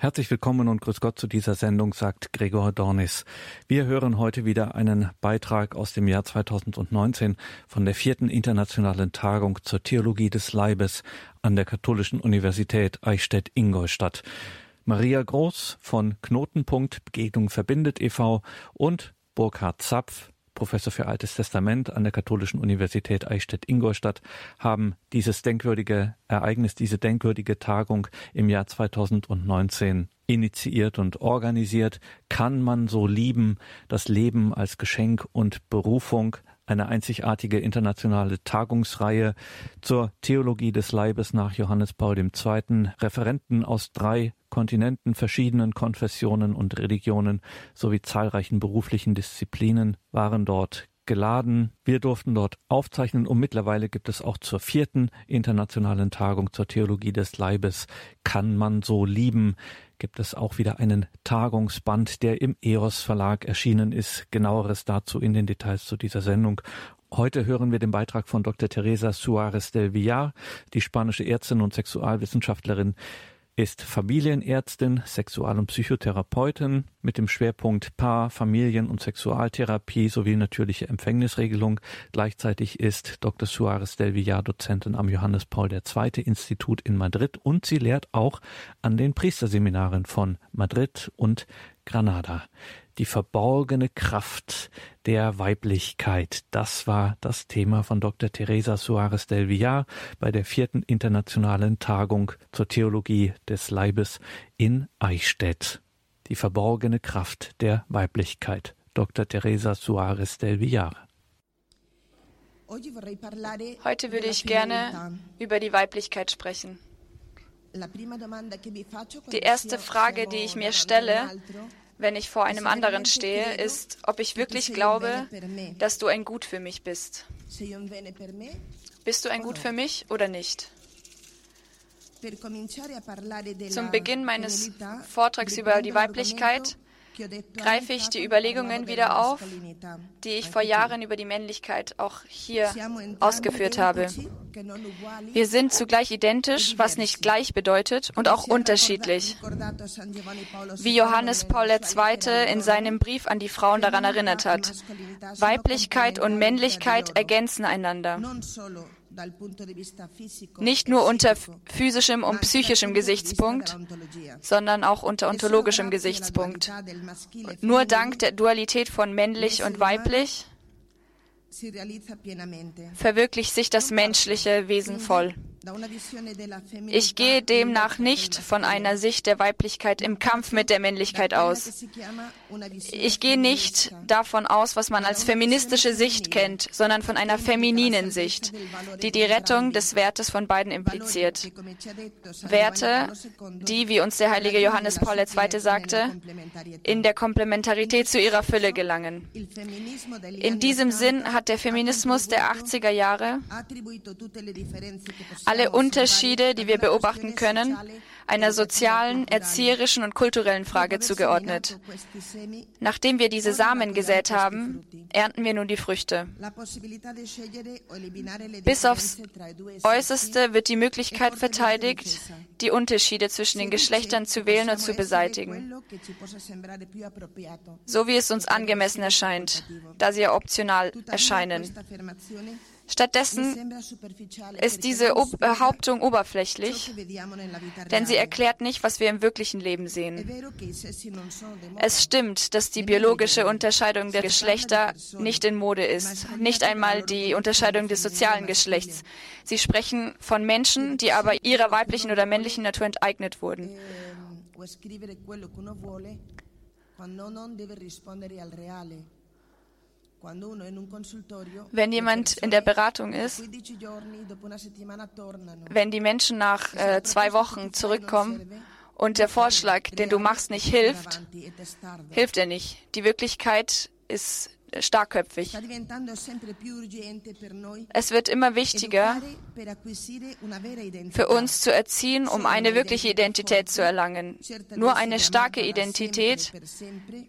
Herzlich willkommen und grüß Gott zu dieser Sendung, sagt Gregor Dornis. Wir hören heute wieder einen Beitrag aus dem Jahr 2019 von der vierten internationalen Tagung zur Theologie des Leibes an der Katholischen Universität Eichstätt-Ingolstadt. Maria Groß von Knotenpunkt Begegnung verbindet e.V. und Burkhard Zapf Professor für Altes Testament an der Katholischen Universität Eichstätt-Ingolstadt, haben dieses denkwürdige Ereignis, diese denkwürdige Tagung im Jahr 2019 initiiert und organisiert. Kann man so lieben, das Leben als Geschenk und Berufung, eine einzigartige internationale Tagungsreihe zur Theologie des Leibes nach Johannes Paul II. Referenten aus drei Kontinenten, verschiedenen Konfessionen und Religionen sowie zahlreichen beruflichen Disziplinen waren dort geladen. Wir durften dort aufzeichnen und mittlerweile gibt es auch zur vierten internationalen Tagung zur Theologie des Leibes Kann man so lieben gibt es auch wieder einen Tagungsband, der im EOS Verlag erschienen ist. Genaueres dazu in den Details zu dieser Sendung. Heute hören wir den Beitrag von Dr. Teresa Suarez del Villar, die spanische Ärztin und Sexualwissenschaftlerin, ist Familienärztin, Sexual- und Psychotherapeutin mit dem Schwerpunkt Paar-, Familien- und Sexualtherapie sowie natürliche Empfängnisregelung. Gleichzeitig ist Dr. Suarez del Villar Dozentin am Johannes Paul II. Institut in Madrid und sie lehrt auch an den Priesterseminaren von Madrid und Granada die verborgene Kraft der Weiblichkeit. Das war das Thema von Dr. Teresa Suarez del Villar bei der vierten internationalen Tagung zur Theologie des Leibes in Eichstätt. Die verborgene Kraft der Weiblichkeit. Dr. Teresa Suarez del Villar. Heute würde ich gerne über die Weiblichkeit sprechen. Die erste Frage, die ich mir stelle, wenn ich vor einem anderen stehe, ist, ob ich wirklich glaube, dass du ein Gut für mich bist. Bist du ein Gut für mich oder nicht? Zum Beginn meines Vortrags über die Weiblichkeit greife ich die Überlegungen wieder auf, die ich vor Jahren über die Männlichkeit auch hier ausgeführt habe. Wir sind zugleich identisch, was nicht gleich bedeutet, und auch unterschiedlich. Wie Johannes Paul II. in seinem Brief an die Frauen daran erinnert hat. Weiblichkeit und Männlichkeit ergänzen einander. Nicht nur unter physischem und psychischem Gesichtspunkt, sondern auch unter ontologischem Gesichtspunkt. Nur dank der Dualität von männlich und weiblich verwirklicht sich das menschliche Wesen voll. Ich gehe demnach nicht von einer Sicht der Weiblichkeit im Kampf mit der Männlichkeit aus. Ich gehe nicht davon aus, was man als feministische Sicht kennt, sondern von einer femininen Sicht, die die Rettung des Wertes von beiden impliziert. Werte, die, wie uns der heilige Johannes Paul II. sagte, in der Komplementarität zu ihrer Fülle gelangen. In diesem Sinn hat der Feminismus der 80er Jahre alle Unterschiede, die wir beobachten können, einer sozialen, erzieherischen und kulturellen Frage zugeordnet. Nachdem wir diese Samen gesät haben, ernten wir nun die Früchte. Bis aufs Äußerste wird die Möglichkeit verteidigt, die Unterschiede zwischen den Geschlechtern zu wählen und zu beseitigen, so wie es uns angemessen erscheint, da sie ja optional erscheinen. Stattdessen ist diese Behauptung oberflächlich, denn sie erklärt nicht, was wir im wirklichen Leben sehen. Es stimmt, dass die biologische Unterscheidung der Geschlechter nicht in Mode ist, nicht einmal die Unterscheidung des sozialen Geschlechts. Sie sprechen von Menschen, die aber ihrer weiblichen oder männlichen Natur enteignet wurden. Wenn jemand in der Beratung ist, wenn die Menschen nach äh, zwei Wochen zurückkommen und der Vorschlag, den du machst, nicht hilft, hilft er nicht. Die Wirklichkeit ist starkköpfig. Es wird immer wichtiger für uns zu erziehen, um eine wirkliche Identität zu erlangen. Nur eine starke Identität,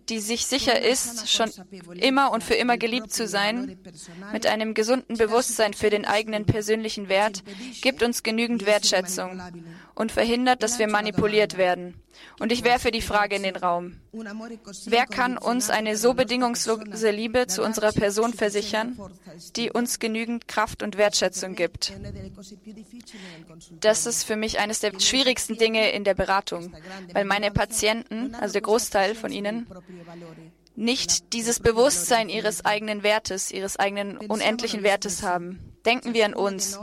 die sich sicher ist, schon immer und für immer geliebt zu sein, mit einem gesunden Bewusstsein für den eigenen persönlichen Wert, gibt uns genügend Wertschätzung und verhindert, dass wir manipuliert werden. Und ich werfe die Frage in den Raum. Wer kann uns eine so bedingungslose Liebe zu unserer Person versichern, die uns genügend Kraft und Wertschätzung gibt? Das ist für mich eines der schwierigsten Dinge in der Beratung, weil meine Patienten, also der Großteil von ihnen, nicht dieses Bewusstsein ihres eigenen Wertes, ihres eigenen unendlichen Wertes haben. Denken wir an uns,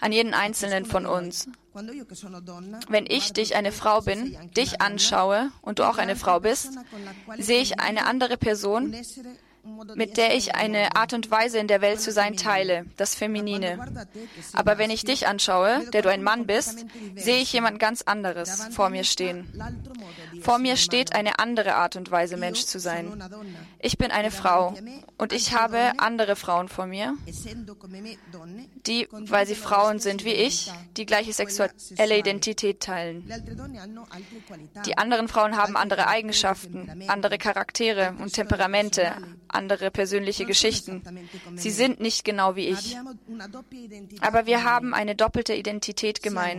an jeden einzelnen von uns. Wenn ich dich, eine Frau bin, dich anschaue und du auch eine Frau bist, sehe ich eine andere Person, mit der ich eine Art und Weise in der Welt zu sein teile, das Feminine. Aber wenn ich dich anschaue, der du ein Mann bist, sehe ich jemand ganz anderes vor mir stehen. Vor mir steht eine andere Art und Weise, Mensch zu sein. Ich bin eine Frau und ich habe andere Frauen vor mir, die, weil sie Frauen sind wie ich, die gleiche sexuelle Identität teilen. Die anderen Frauen haben andere Eigenschaften, andere Charaktere und Temperamente, andere persönliche Geschichten. Sie sind nicht genau wie ich. Aber wir haben eine doppelte Identität gemein.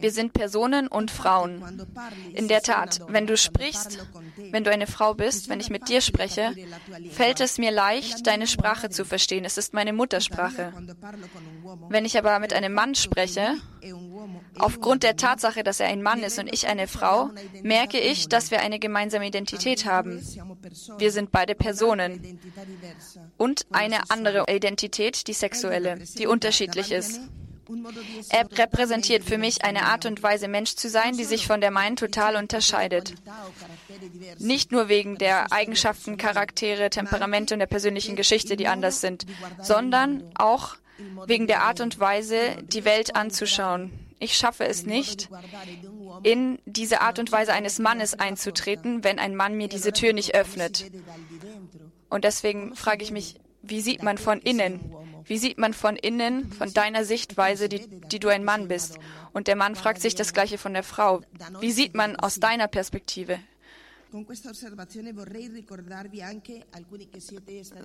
Wir sind Personen und Frauen. In der Tat, wenn du sprichst, wenn du eine Frau bist, wenn ich mit dir spreche, fällt es mir leicht, deine Sprache zu verstehen. Es ist meine Muttersprache. Wenn ich aber mit einem Mann spreche, aufgrund der Tatsache, dass er ein Mann ist und ich eine Frau, merke ich, dass wir eine gemeinsame Identität haben. Wir sind beide Personen. Und eine andere Identität, die sexuelle, die unterschiedlich ist. Er repräsentiert für mich eine Art und Weise, Mensch zu sein, die sich von der meinen total unterscheidet. Nicht nur wegen der Eigenschaften, Charaktere, Temperamente und der persönlichen Geschichte, die anders sind, sondern auch wegen der Art und Weise, die Welt anzuschauen. Ich schaffe es nicht, in diese Art und Weise eines Mannes einzutreten, wenn ein Mann mir diese Tür nicht öffnet. Und deswegen frage ich mich, wie sieht man von innen? Wie sieht man von innen, von deiner Sichtweise, die, die du ein Mann bist? Und der Mann fragt sich das Gleiche von der Frau. Wie sieht man aus deiner Perspektive?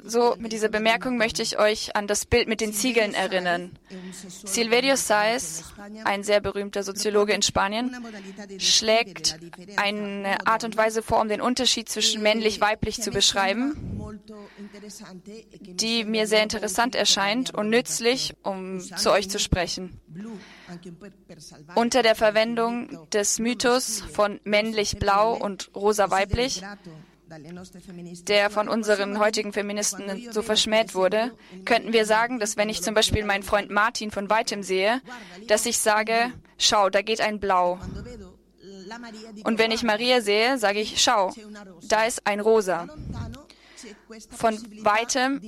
So, mit dieser Bemerkung möchte ich euch an das Bild mit den Ziegeln erinnern. Silverio Saez, ein sehr berühmter Soziologe in Spanien, schlägt eine Art und Weise vor, um den Unterschied zwischen männlich-weiblich zu beschreiben, die mir sehr interessant erscheint und nützlich, um zu euch zu sprechen. Unter der Verwendung des Mythos von männlich-blau und rosa-weiblich, der von unseren heutigen Feministen so verschmäht wurde, könnten wir sagen, dass wenn ich zum Beispiel meinen Freund Martin von weitem sehe, dass ich sage, schau, da geht ein Blau. Und wenn ich Maria sehe, sage ich, schau, da ist ein Rosa. Von weitem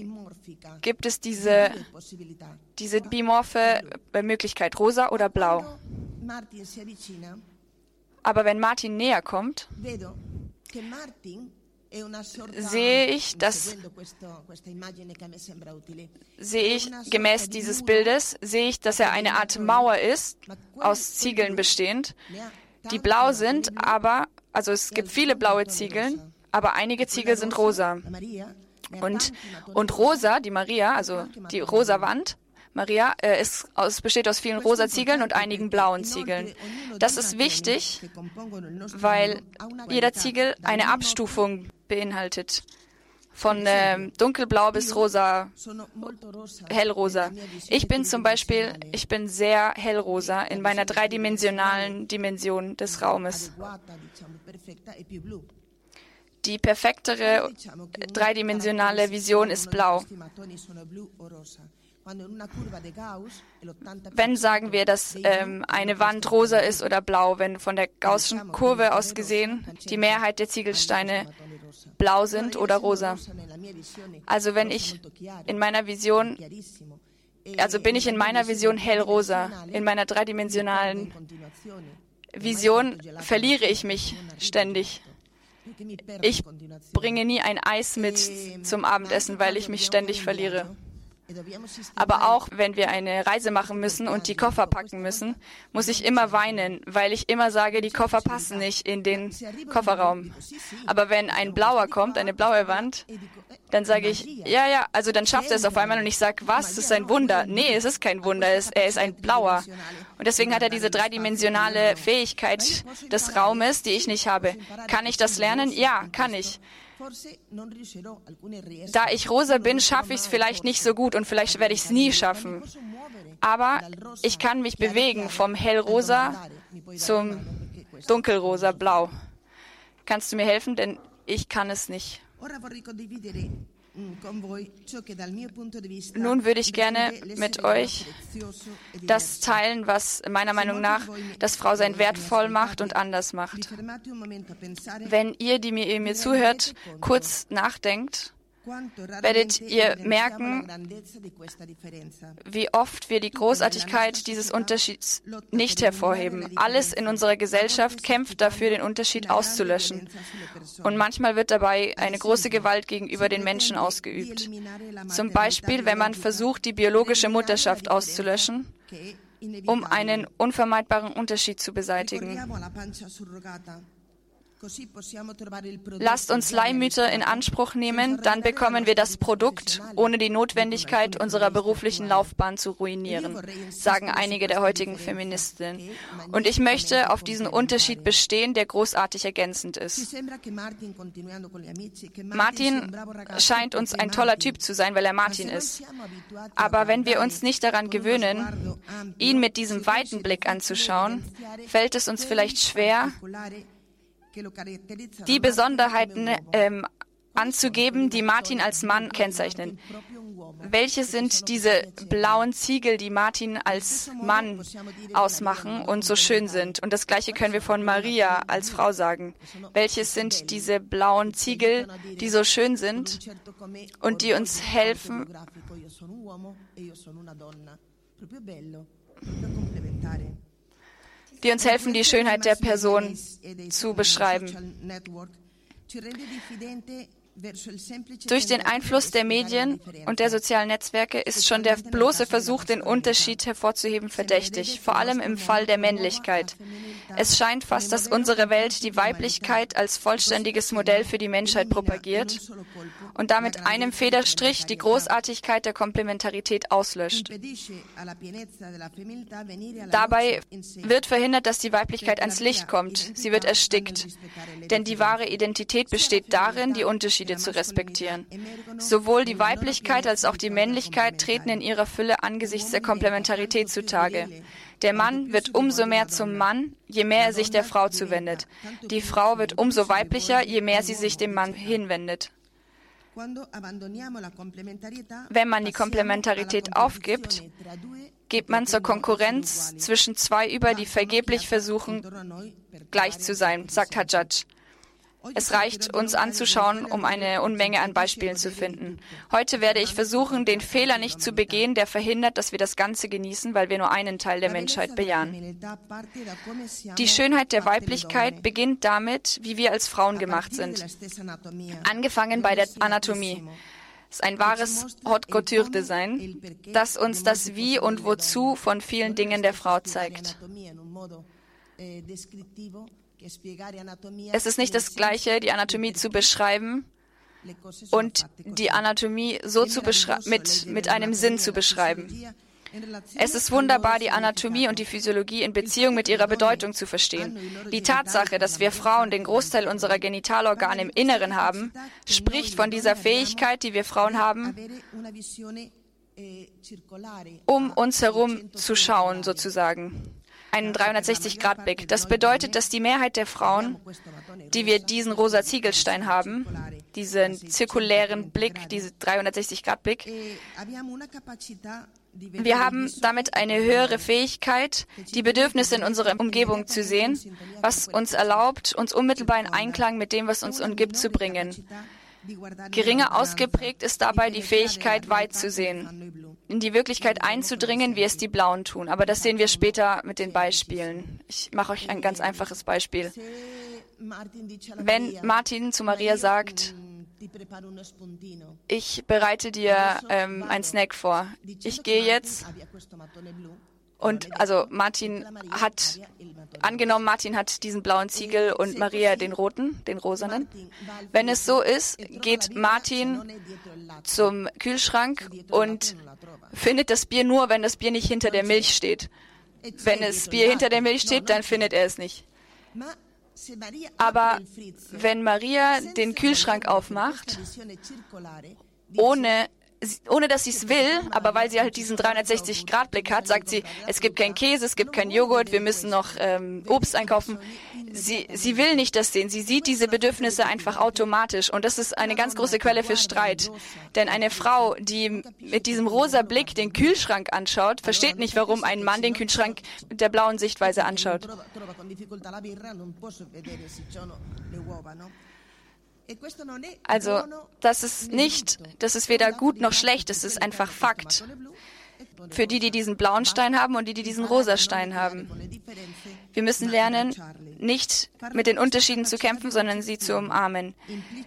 gibt es diese, diese bimorphe Möglichkeit, rosa oder blau. Aber wenn Martin näher kommt, sehe ich, dass sehe ich gemäß dieses Bildes, sehe ich, dass er eine Art Mauer ist, aus Ziegeln bestehend, die blau sind, aber, also es gibt viele blaue Ziegeln, aber einige Ziegel sind rosa. Und, und rosa, die Maria, also die rosa Wand, Maria, äh, ist aus, besteht aus vielen rosa Ziegeln und einigen blauen Ziegeln. Das ist wichtig, weil jeder Ziegel eine Abstufung beinhaltet. Von äh, dunkelblau bis rosa, hellrosa. Ich bin zum Beispiel, ich bin sehr hellrosa in meiner dreidimensionalen Dimension des Raumes. Die perfektere dreidimensionale Vision ist blau. Wenn sagen wir, dass ähm, eine Wand rosa ist oder blau, wenn von der Gaußschen Kurve aus gesehen die Mehrheit der Ziegelsteine blau sind oder rosa. Also wenn ich in meiner Vision, also bin ich in meiner Vision hellrosa, in meiner dreidimensionalen Vision verliere ich mich ständig. Ich bringe nie ein Eis mit zum Abendessen, weil ich mich ständig verliere. Aber auch wenn wir eine Reise machen müssen und die Koffer packen müssen, muss ich immer weinen, weil ich immer sage, die Koffer passen nicht in den Kofferraum. Aber wenn ein blauer kommt, eine blaue Wand, Dann sage ich, ja, ja, also dann schafft er es auf einmal und ich sage, was, das ist ein Wunder. Nee, es ist kein Wunder, er ist ein Blauer. Und deswegen hat er diese dreidimensionale Fähigkeit des Raumes, die ich nicht habe. Kann ich das lernen? Ja, kann ich. Da ich rosa bin, schaffe ich es vielleicht nicht so gut und vielleicht werde ich es nie schaffen. Aber ich kann mich bewegen vom hellrosa zum dunkelrosa blau. Kannst du mir helfen? Denn ich kann es nicht. Nun würde ich gerne mit euch das teilen, was meiner Meinung nach das Frausein wertvoll macht und anders macht. Wenn ihr, die mir, ihr mir zuhört, kurz nachdenkt, werdet ihr merken, wie oft wir die Großartigkeit dieses Unterschieds nicht hervorheben. Alles in unserer Gesellschaft kämpft dafür, den Unterschied auszulöschen. Und manchmal wird dabei eine große Gewalt gegenüber den Menschen ausgeübt. Zum Beispiel, wenn man versucht, die biologische Mutterschaft auszulöschen, um einen unvermeidbaren Unterschied zu beseitigen. Lasst uns Leihmütter in Anspruch nehmen, dann bekommen wir das Produkt, ohne die Notwendigkeit unserer beruflichen Laufbahn zu ruinieren, sagen einige der heutigen Feministinnen. Und ich möchte auf diesen Unterschied bestehen, der großartig ergänzend ist. Martin scheint uns ein toller Typ zu sein, weil er Martin ist. Aber wenn wir uns nicht daran gewöhnen, ihn mit diesem weiten Blick anzuschauen, fällt es uns vielleicht schwer, die Besonderheiten ähm, anzugeben, die Martin als Mann kennzeichnen. Welche sind diese blauen Ziegel, die Martin als Mann ausmachen und so schön sind? Und das Gleiche können wir von Maria als Frau sagen. Welches sind diese blauen Ziegel, die so schön sind und die uns helfen, die uns helfen, die Schönheit der Person zu beschreiben. Durch den Einfluss der Medien und der sozialen Netzwerke ist schon der bloße Versuch, den Unterschied hervorzuheben, verdächtig, vor allem im Fall der Männlichkeit. Es scheint fast, dass unsere Welt die Weiblichkeit als vollständiges Modell für die Menschheit propagiert und damit einem Federstrich die Großartigkeit der Komplementarität auslöscht. Dabei wird verhindert, dass die Weiblichkeit ans Licht kommt. Sie wird erstickt. Denn die wahre Identität besteht darin, die Unterschiede zu respektieren. Sowohl die Weiblichkeit als auch die Männlichkeit treten in ihrer Fülle angesichts der Komplementarität zutage. Der Mann wird umso mehr zum Mann, je mehr er sich der Frau zuwendet. Die Frau wird umso weiblicher, je mehr sie sich dem Mann hinwendet. Wenn man die Komplementarität aufgibt, geht man zur Konkurrenz zwischen zwei über, die vergeblich versuchen, gleich zu sein, sagt Hajjaj. Es reicht, uns anzuschauen, um eine Unmenge an Beispielen zu finden. Heute werde ich versuchen, den Fehler nicht zu begehen, der verhindert, dass wir das Ganze genießen, weil wir nur einen Teil der Menschheit bejahen. Die Schönheit der Weiblichkeit beginnt damit, wie wir als Frauen gemacht sind. Angefangen bei der Anatomie. Es ist ein wahres Haute Couture Design, das uns das Wie und Wozu von vielen Dingen der Frau zeigt. Es ist nicht das Gleiche, die Anatomie zu beschreiben und die Anatomie so zu mit, mit einem Sinn zu beschreiben. Es ist wunderbar, die Anatomie und die Physiologie in Beziehung mit ihrer Bedeutung zu verstehen. Die Tatsache, dass wir Frauen den Großteil unserer Genitalorgane im Inneren haben, spricht von dieser Fähigkeit, die wir Frauen haben, um uns herum zu schauen, sozusagen einen 360-Grad-Blick. Das bedeutet, dass die Mehrheit der Frauen, die wir diesen rosa Ziegelstein haben, diesen zirkulären Blick, diesen 360-Grad-Blick, wir haben damit eine höhere Fähigkeit, die Bedürfnisse in unserer Umgebung zu sehen, was uns erlaubt, uns unmittelbar in Einklang mit dem, was uns umgibt, zu bringen. Geringer ausgeprägt ist dabei die Fähigkeit, weit zu sehen, in die Wirklichkeit einzudringen, wie es die Blauen tun. Aber das sehen wir später mit den Beispielen. Ich mache euch ein ganz einfaches Beispiel. Wenn Martin zu Maria sagt, ich bereite dir ähm, einen Snack vor. Ich gehe jetzt Und also Martin hat angenommen, Martin hat diesen blauen Ziegel und Maria den roten, den rosanen. Wenn es so ist, geht Martin zum Kühlschrank und findet das Bier nur, wenn das Bier nicht hinter der Milch steht. Wenn das Bier hinter der Milch steht, dann findet er es nicht. Aber wenn Maria den Kühlschrank aufmacht, ohne ohne dass sie es will, aber weil sie halt diesen 360-Grad-Blick hat, sagt sie, es gibt keinen Käse, es gibt keinen Joghurt, wir müssen noch ähm, Obst einkaufen. Sie, sie will nicht das sehen, sie sieht diese Bedürfnisse einfach automatisch und das ist eine ganz große Quelle für Streit. Denn eine Frau, die mit diesem rosa Blick den Kühlschrank anschaut, versteht nicht, warum ein Mann den Kühlschrank mit der blauen Sichtweise anschaut. Also das ist nicht, das ist weder gut noch schlecht, das ist einfach Fakt. Für die, die diesen blauen Stein haben und die, die diesen rosa Stein haben. Wir müssen lernen, nicht mit den Unterschieden zu kämpfen, sondern sie zu umarmen.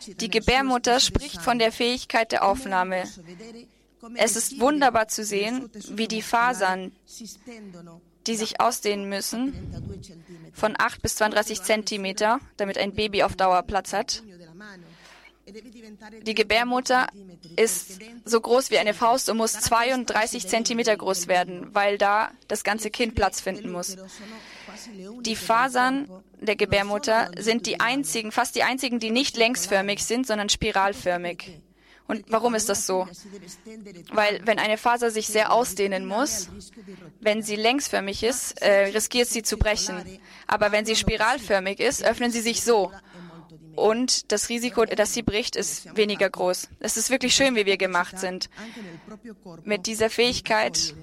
Die Gebärmutter spricht von der Fähigkeit der Aufnahme. Es ist wunderbar zu sehen, wie die Fasern, die sich ausdehnen müssen, von 8 bis 32 Zentimeter, damit ein Baby auf Dauer Platz hat, die Gebärmutter ist so groß wie eine Faust und muss 32 Zentimeter groß werden, weil da das ganze Kind Platz finden muss. Die Fasern der Gebärmutter sind die einzigen, fast die einzigen, die nicht längsförmig sind, sondern spiralförmig. Und warum ist das so? Weil wenn eine Faser sich sehr ausdehnen muss, wenn sie längsförmig ist, äh, riskiert sie zu brechen. Aber wenn sie spiralförmig ist, öffnen sie sich so und das Risiko, dass sie bricht, ist weniger groß. Es ist wirklich schön, wie wir gemacht sind. Mit dieser Fähigkeit,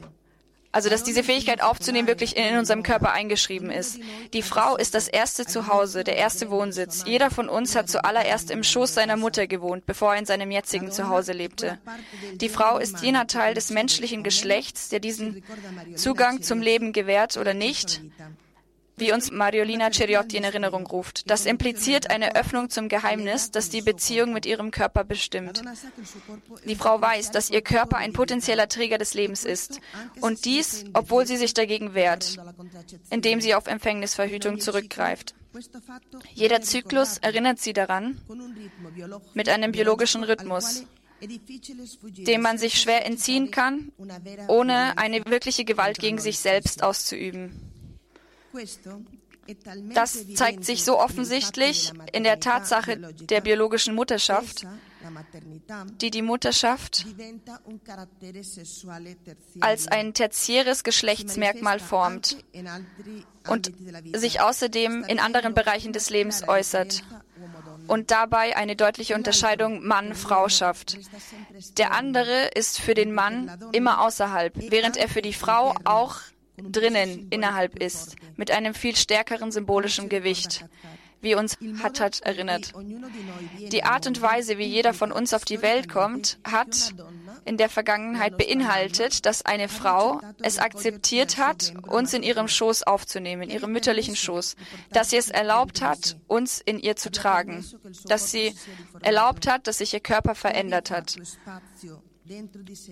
also dass diese Fähigkeit aufzunehmen wirklich in unserem Körper eingeschrieben ist. Die Frau ist das erste Zuhause, der erste Wohnsitz. Jeder von uns hat zuallererst im Schoß seiner Mutter gewohnt, bevor er in seinem jetzigen Zuhause lebte. Die Frau ist jener Teil des menschlichen Geschlechts, der diesen Zugang zum Leben gewährt oder nicht, wie uns Mariolina Ceriotti in Erinnerung ruft. Das impliziert eine Öffnung zum Geheimnis, das die Beziehung mit ihrem Körper bestimmt. Die Frau weiß, dass ihr Körper ein potenzieller Träger des Lebens ist. Und dies, obwohl sie sich dagegen wehrt, indem sie auf Empfängnisverhütung zurückgreift. Jeder Zyklus erinnert sie daran, mit einem biologischen Rhythmus, dem man sich schwer entziehen kann, ohne eine wirkliche Gewalt gegen sich selbst auszuüben. Das zeigt sich so offensichtlich in der Tatsache der biologischen Mutterschaft, die die Mutterschaft als ein tertiäres Geschlechtsmerkmal formt und sich außerdem in anderen Bereichen des Lebens äußert und dabei eine deutliche Unterscheidung Mann-Frau schafft. Der andere ist für den Mann immer außerhalb, während er für die Frau auch drinnen, innerhalb ist, mit einem viel stärkeren symbolischen Gewicht, wie uns Hattat erinnert. Die Art und Weise, wie jeder von uns auf die Welt kommt, hat in der Vergangenheit beinhaltet, dass eine Frau es akzeptiert hat, uns in ihrem Schoß aufzunehmen, in ihrem mütterlichen Schoß, dass sie es erlaubt hat, uns in ihr zu tragen, dass sie erlaubt hat, dass sich ihr Körper verändert hat,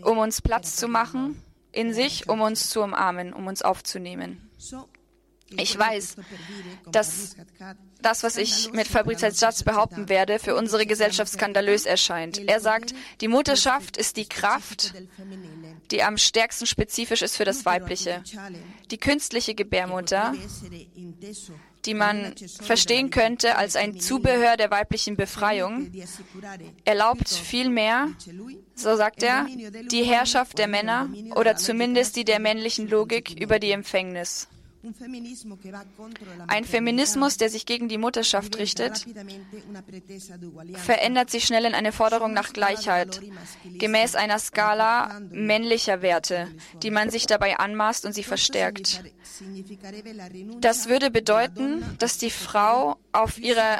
um uns Platz zu machen in sich, um uns zu umarmen, um uns aufzunehmen. Ich weiß, dass das, was ich mit Fabrizio Satz behaupten werde, für unsere Gesellschaft skandalös erscheint. Er sagt, die Mutterschaft ist die Kraft, die am stärksten spezifisch ist für das Weibliche. Die künstliche Gebärmutter die man verstehen könnte als ein Zubehör der weiblichen Befreiung, erlaubt vielmehr, so sagt er, die Herrschaft der Männer oder zumindest die der männlichen Logik über die Empfängnis. Ein Feminismus, der sich gegen die Mutterschaft richtet, verändert sich schnell in eine Forderung nach Gleichheit, gemäß einer Skala männlicher Werte, die man sich dabei anmaßt und sie verstärkt. Das würde bedeuten, dass die Frau auf ihre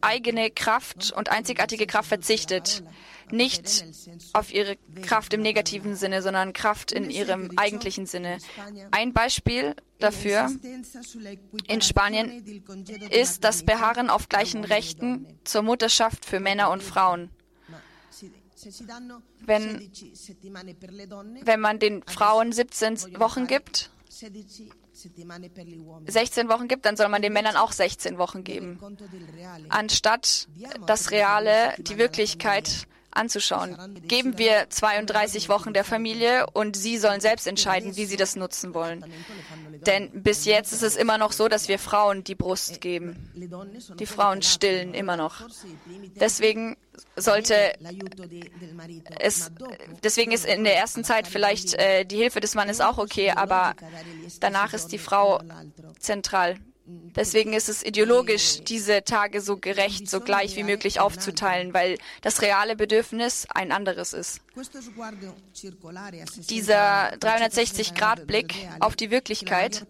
eigene Kraft und einzigartige Kraft verzichtet nicht auf ihre Kraft im negativen Sinne, sondern Kraft in ihrem eigentlichen Sinne. Ein Beispiel dafür in Spanien ist das Beharren auf gleichen Rechten zur Mutterschaft für Männer und Frauen. Wenn, wenn man den Frauen 17 Wochen gibt, 16 Wochen gibt, dann soll man den Männern auch 16 Wochen geben. Anstatt das Reale, die Wirklichkeit anzuschauen. Geben wir 32 Wochen der Familie und sie sollen selbst entscheiden, wie sie das nutzen wollen. Denn bis jetzt ist es immer noch so, dass wir Frauen die Brust geben. Die Frauen stillen immer noch. Deswegen sollte es, deswegen ist in der ersten Zeit vielleicht äh, die Hilfe des Mannes auch okay, aber danach ist die Frau zentral. Deswegen ist es ideologisch, diese Tage so gerecht, so gleich wie möglich aufzuteilen, weil das reale Bedürfnis ein anderes ist. Dieser 360-Grad-Blick auf die Wirklichkeit,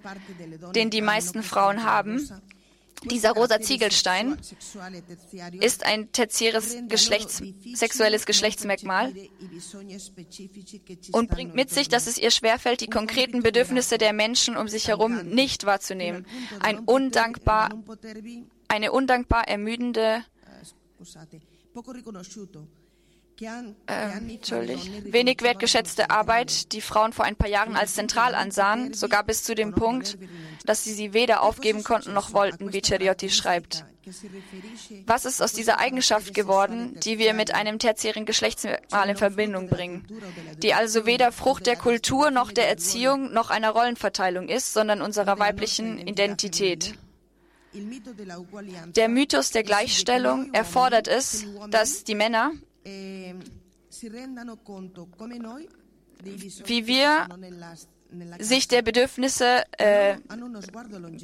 den die meisten Frauen haben, dieser rosa Ziegelstein ist ein tertiäres Geschlechts, sexuelles Geschlechtsmerkmal und bringt mit sich, dass es ihr schwerfällt, die konkreten Bedürfnisse der Menschen um sich herum nicht wahrzunehmen. Ein undankbar, eine undankbar ermüdende ähm, wenig wertgeschätzte Arbeit, die Frauen vor ein paar Jahren als zentral ansahen, sogar bis zu dem Punkt, dass sie sie weder aufgeben konnten noch wollten, wie Ceriotti schreibt. Was ist aus dieser Eigenschaft geworden, die wir mit einem tertiären Geschlechtsmerkmal in Verbindung bringen, die also weder Frucht der Kultur noch der Erziehung noch einer Rollenverteilung ist, sondern unserer weiblichen Identität? Der Mythos der Gleichstellung erfordert es, dass die Männer wie wir sich der Bedürfnisse, äh,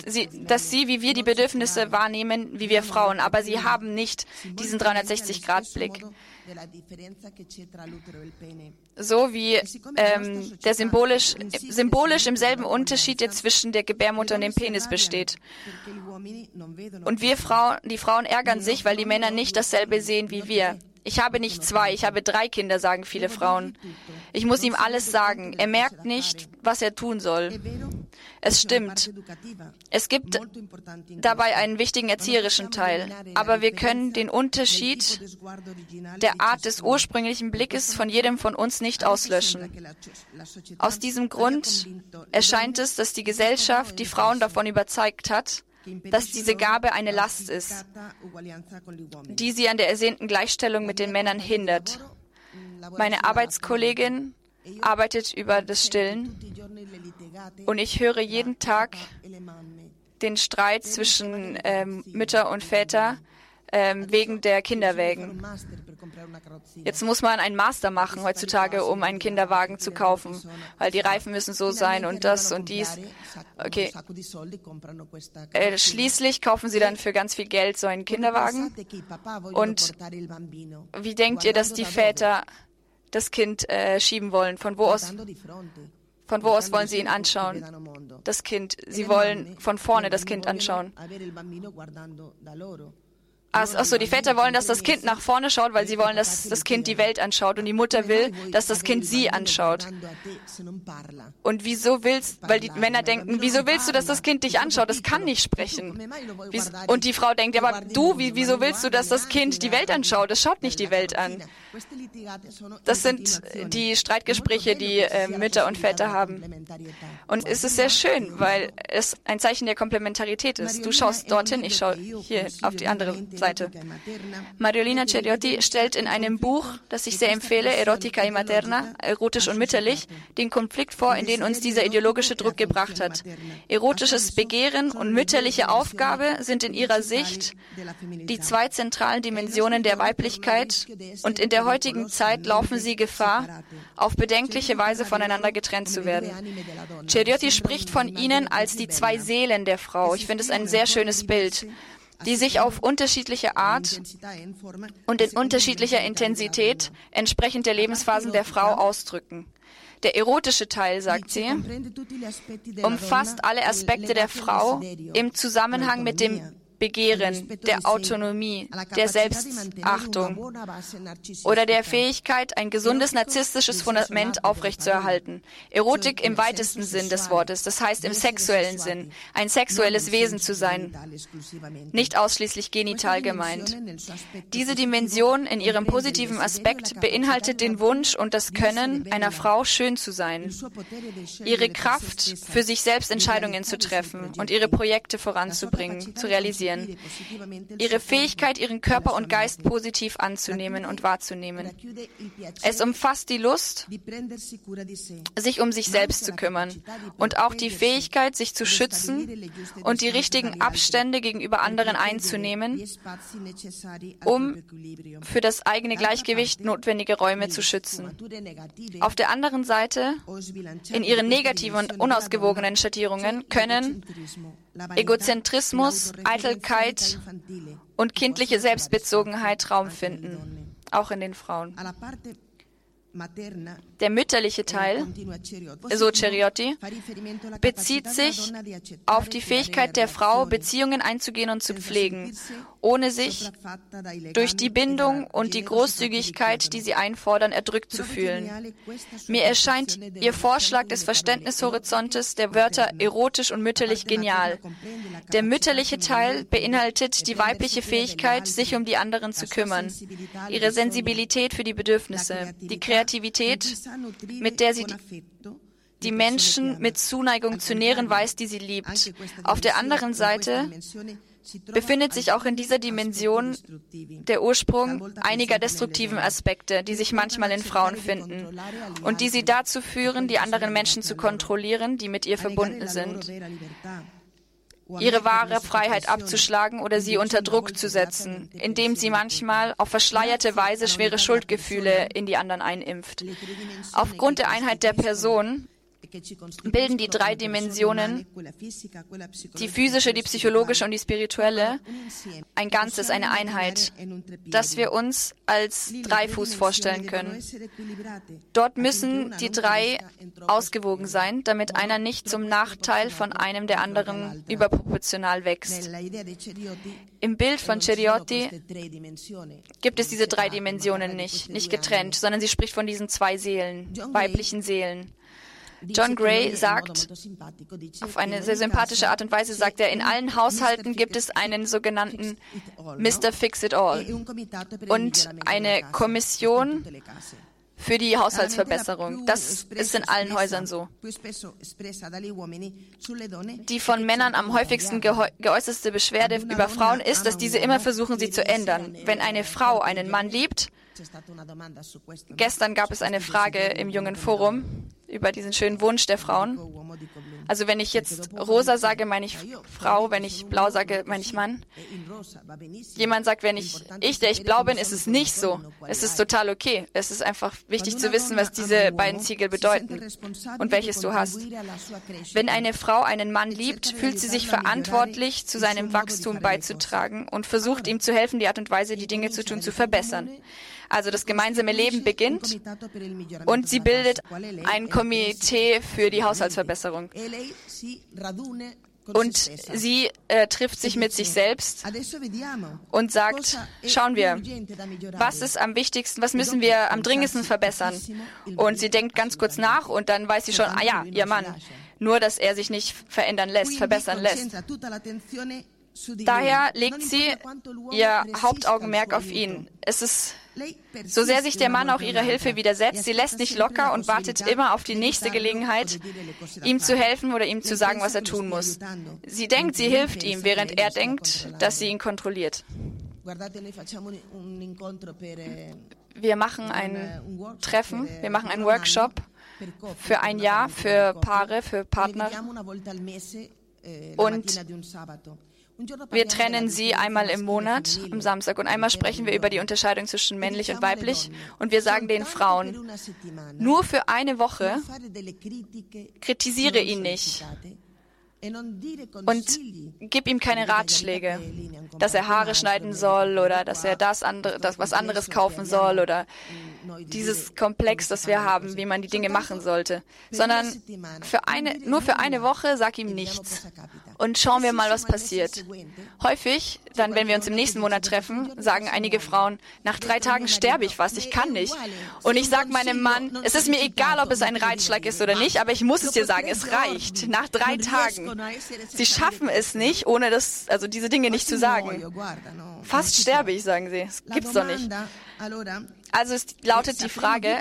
sie, dass sie wie wir die Bedürfnisse wahrnehmen, wie wir Frauen, aber sie haben nicht diesen 360-Grad-Blick. So wie ähm, der symbolisch, symbolisch im selben Unterschied, der zwischen der Gebärmutter und dem Penis besteht. Und wir Frauen, die Frauen ärgern sich, weil die Männer nicht dasselbe sehen wie wir. Ich habe nicht zwei, ich habe drei Kinder, sagen viele Frauen. Ich muss ihm alles sagen. Er merkt nicht, was er tun soll. Es stimmt. Es gibt dabei einen wichtigen erzieherischen Teil. Aber wir können den Unterschied der Art des ursprünglichen Blickes von jedem von uns nicht auslöschen. Aus diesem Grund erscheint es, dass die Gesellschaft die Frauen davon überzeugt hat, dass diese Gabe eine Last ist, die sie an der ersehnten Gleichstellung mit den Männern hindert. Meine Arbeitskollegin arbeitet über das Stillen und ich höre jeden Tag den Streit zwischen ähm, Mütter und Väter ähm, wegen der Kinderwägen. Jetzt muss man einen Master machen heutzutage, um einen Kinderwagen zu kaufen, weil die Reifen müssen so sein und das und dies. Okay. Äh, schließlich kaufen sie dann für ganz viel Geld so einen Kinderwagen. Und wie denkt ihr, dass die Väter das Kind äh, schieben wollen? Von wo aus? Von wo aus wollen sie ihn anschauen? Das Kind. Sie wollen von vorne das Kind anschauen. Achso, die Väter wollen, dass das Kind nach vorne schaut, weil sie wollen, dass das Kind die Welt anschaut. Und die Mutter will, dass das Kind sie anschaut. Und wieso willst, weil die Männer denken, wieso willst du, dass das Kind dich anschaut? Das kann nicht sprechen. Und die Frau denkt, aber du, wieso willst du, dass das Kind die Welt anschaut? Es schaut nicht die Welt an. Das sind die Streitgespräche, die äh, Mütter und Väter haben. Und es ist sehr schön, weil es ein Zeichen der Komplementarität ist. Du schaust dorthin, ich schaue hier auf die andere Seite. Mariolina Ceriotti stellt in einem Buch, das ich sehr empfehle, Erotica y Materna, erotisch und mütterlich, den Konflikt vor, in den uns dieser ideologische Druck gebracht hat. Erotisches Begehren und mütterliche Aufgabe sind in ihrer Sicht die zwei zentralen Dimensionen der Weiblichkeit und in der heutigen Zeit laufen sie Gefahr, auf bedenkliche Weise voneinander getrennt zu werden. Ceriotti spricht von ihnen als die zwei Seelen der Frau. Ich finde es ein sehr schönes Bild die sich auf unterschiedliche Art und in unterschiedlicher Intensität entsprechend der Lebensphasen der Frau ausdrücken. Der erotische Teil, sagt sie, umfasst alle Aspekte der Frau im Zusammenhang mit dem Begehren, der Autonomie, der Selbstachtung oder der Fähigkeit, ein gesundes narzisstisches Fundament aufrechtzuerhalten. Erotik im weitesten Sinn des Wortes, das heißt im sexuellen Sinn, ein sexuelles Wesen zu sein, nicht ausschließlich genital gemeint. Diese Dimension in ihrem positiven Aspekt beinhaltet den Wunsch und das Können einer Frau schön zu sein, ihre Kraft für sich selbst Entscheidungen zu treffen und ihre Projekte voranzubringen, zu realisieren, ihre Fähigkeit, ihren Körper und Geist positiv anzunehmen und wahrzunehmen. Es umfasst die Lust, sich um sich selbst zu kümmern und auch die Fähigkeit, sich zu schützen und die richtigen Abstände gegenüber anderen einzunehmen, um für das eigene Gleichgewicht notwendige Räume zu schützen. Auf der anderen Seite, in ihren negativen und unausgewogenen Schattierungen können Egozentrismus, Eitelkeit und kindliche Selbstbezogenheit Raum finden, auch in den Frauen. Der mütterliche Teil, so Ceriotti, bezieht sich auf die Fähigkeit der Frau, Beziehungen einzugehen und zu pflegen, ohne sich durch die Bindung und die Großzügigkeit, die sie einfordern, erdrückt zu fühlen. Mir erscheint Ihr Vorschlag des Verständnishorizontes der Wörter erotisch und mütterlich genial. Der mütterliche Teil beinhaltet die weibliche Fähigkeit, sich um die anderen zu kümmern, ihre Sensibilität für die Bedürfnisse, die Kreativität, mit der sie die Menschen mit Zuneigung zu nähren weiß, die sie liebt. Auf der anderen Seite befindet sich auch in dieser Dimension der Ursprung einiger destruktiven Aspekte, die sich manchmal in Frauen finden und die sie dazu führen, die anderen Menschen zu kontrollieren, die mit ihr verbunden sind ihre wahre Freiheit abzuschlagen oder sie unter Druck zu setzen, indem sie manchmal auf verschleierte Weise schwere Schuldgefühle in die anderen einimpft. Aufgrund der Einheit der Person bilden die drei Dimensionen, die physische, die psychologische und die spirituelle, ein Ganzes, eine Einheit, das wir uns als Dreifuß vorstellen können. Dort müssen die drei ausgewogen sein, damit einer nicht zum Nachteil von einem der anderen überproportional wächst. Im Bild von Ceriotti gibt es diese drei Dimensionen nicht, nicht getrennt, sondern sie spricht von diesen zwei Seelen, weiblichen Seelen. John Gray sagt, auf eine sehr sympathische Art und Weise sagt er, in allen Haushalten gibt es einen sogenannten Mr. Fix It All und eine Kommission für die Haushaltsverbesserung. Das ist in allen Häusern so. Die von Männern am häufigsten geäußerste Beschwerde über Frauen ist, dass diese immer versuchen, sie zu ändern. Wenn eine Frau einen Mann liebt, gestern gab es eine Frage im jungen Forum, über diesen schönen Wunsch der Frauen. Also wenn ich jetzt rosa sage, meine ich Frau, wenn ich blau sage, meine ich Mann. Jemand sagt, wenn ich ich, der ich blau bin, ist es nicht so. Es ist total okay. Es ist einfach wichtig zu wissen, was diese beiden Ziegel bedeuten und welches du hast. Wenn eine Frau einen Mann liebt, fühlt sie sich verantwortlich, zu seinem Wachstum beizutragen und versucht ihm zu helfen, die Art und Weise, die Dinge zu tun, zu verbessern. Also das gemeinsame Leben beginnt und sie bildet ein Komitee für die Haushaltsverbesserung. Und sie äh, trifft sich mit sich selbst und sagt, schauen wir, was ist am wichtigsten, was müssen wir am dringendsten verbessern? Und sie denkt ganz kurz nach und dann weiß sie schon, ah ja, ihr Mann. Nur, dass er sich nicht verändern lässt, verbessern lässt. Daher legt sie ihr Hauptaugenmerk auf ihn. Es ist so sehr sich der Mann auch ihrer Hilfe widersetzt, sie lässt nicht locker und wartet immer auf die nächste Gelegenheit, ihm zu helfen oder ihm zu sagen, was er tun muss. Sie denkt, sie hilft ihm, während er denkt, dass sie ihn kontrolliert. Wir machen ein Treffen, wir machen einen Workshop für ein Jahr für Paare, für Partner. Und wir trennen sie einmal im Monat, am Samstag, und einmal sprechen wir über die Unterscheidung zwischen männlich und weiblich. Und wir sagen den Frauen, nur für eine Woche kritisiere ihn nicht und gib ihm keine Ratschläge, dass er Haare schneiden soll oder dass er das andere, das was anderes kaufen soll oder dieses Komplex, das wir haben, wie man die Dinge machen sollte, sondern für eine, nur für eine Woche sag ihm nichts. Und schauen wir mal, was passiert. Häufig, dann, wenn wir uns im nächsten Monat treffen, sagen einige Frauen, nach drei Tagen sterbe ich fast, ich kann nicht. Und ich sage meinem Mann, es ist mir egal, ob es ein Reitschlag ist oder nicht, aber ich muss es dir sagen, es reicht. Nach drei Tagen. Sie schaffen es nicht, ohne das, also diese Dinge nicht zu sagen. Fast sterbe ich, sagen sie. Das gibt's doch nicht. Also es lautet die Frage,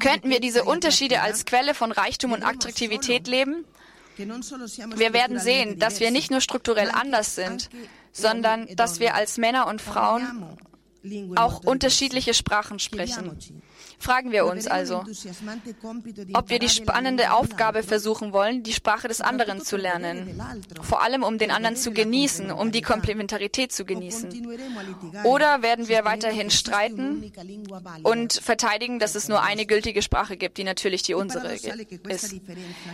könnten wir diese Unterschiede als Quelle von Reichtum und Attraktivität leben? Wir werden sehen, dass wir nicht nur strukturell anders sind, sondern dass wir als Männer und Frauen auch unterschiedliche Sprachen sprechen. Fragen wir uns also, ob wir die spannende Aufgabe versuchen wollen, die Sprache des anderen zu lernen, vor allem um den anderen zu genießen, um die Komplementarität zu genießen. Oder werden wir weiterhin streiten und verteidigen, dass es nur eine gültige Sprache gibt, die natürlich die unsere ist.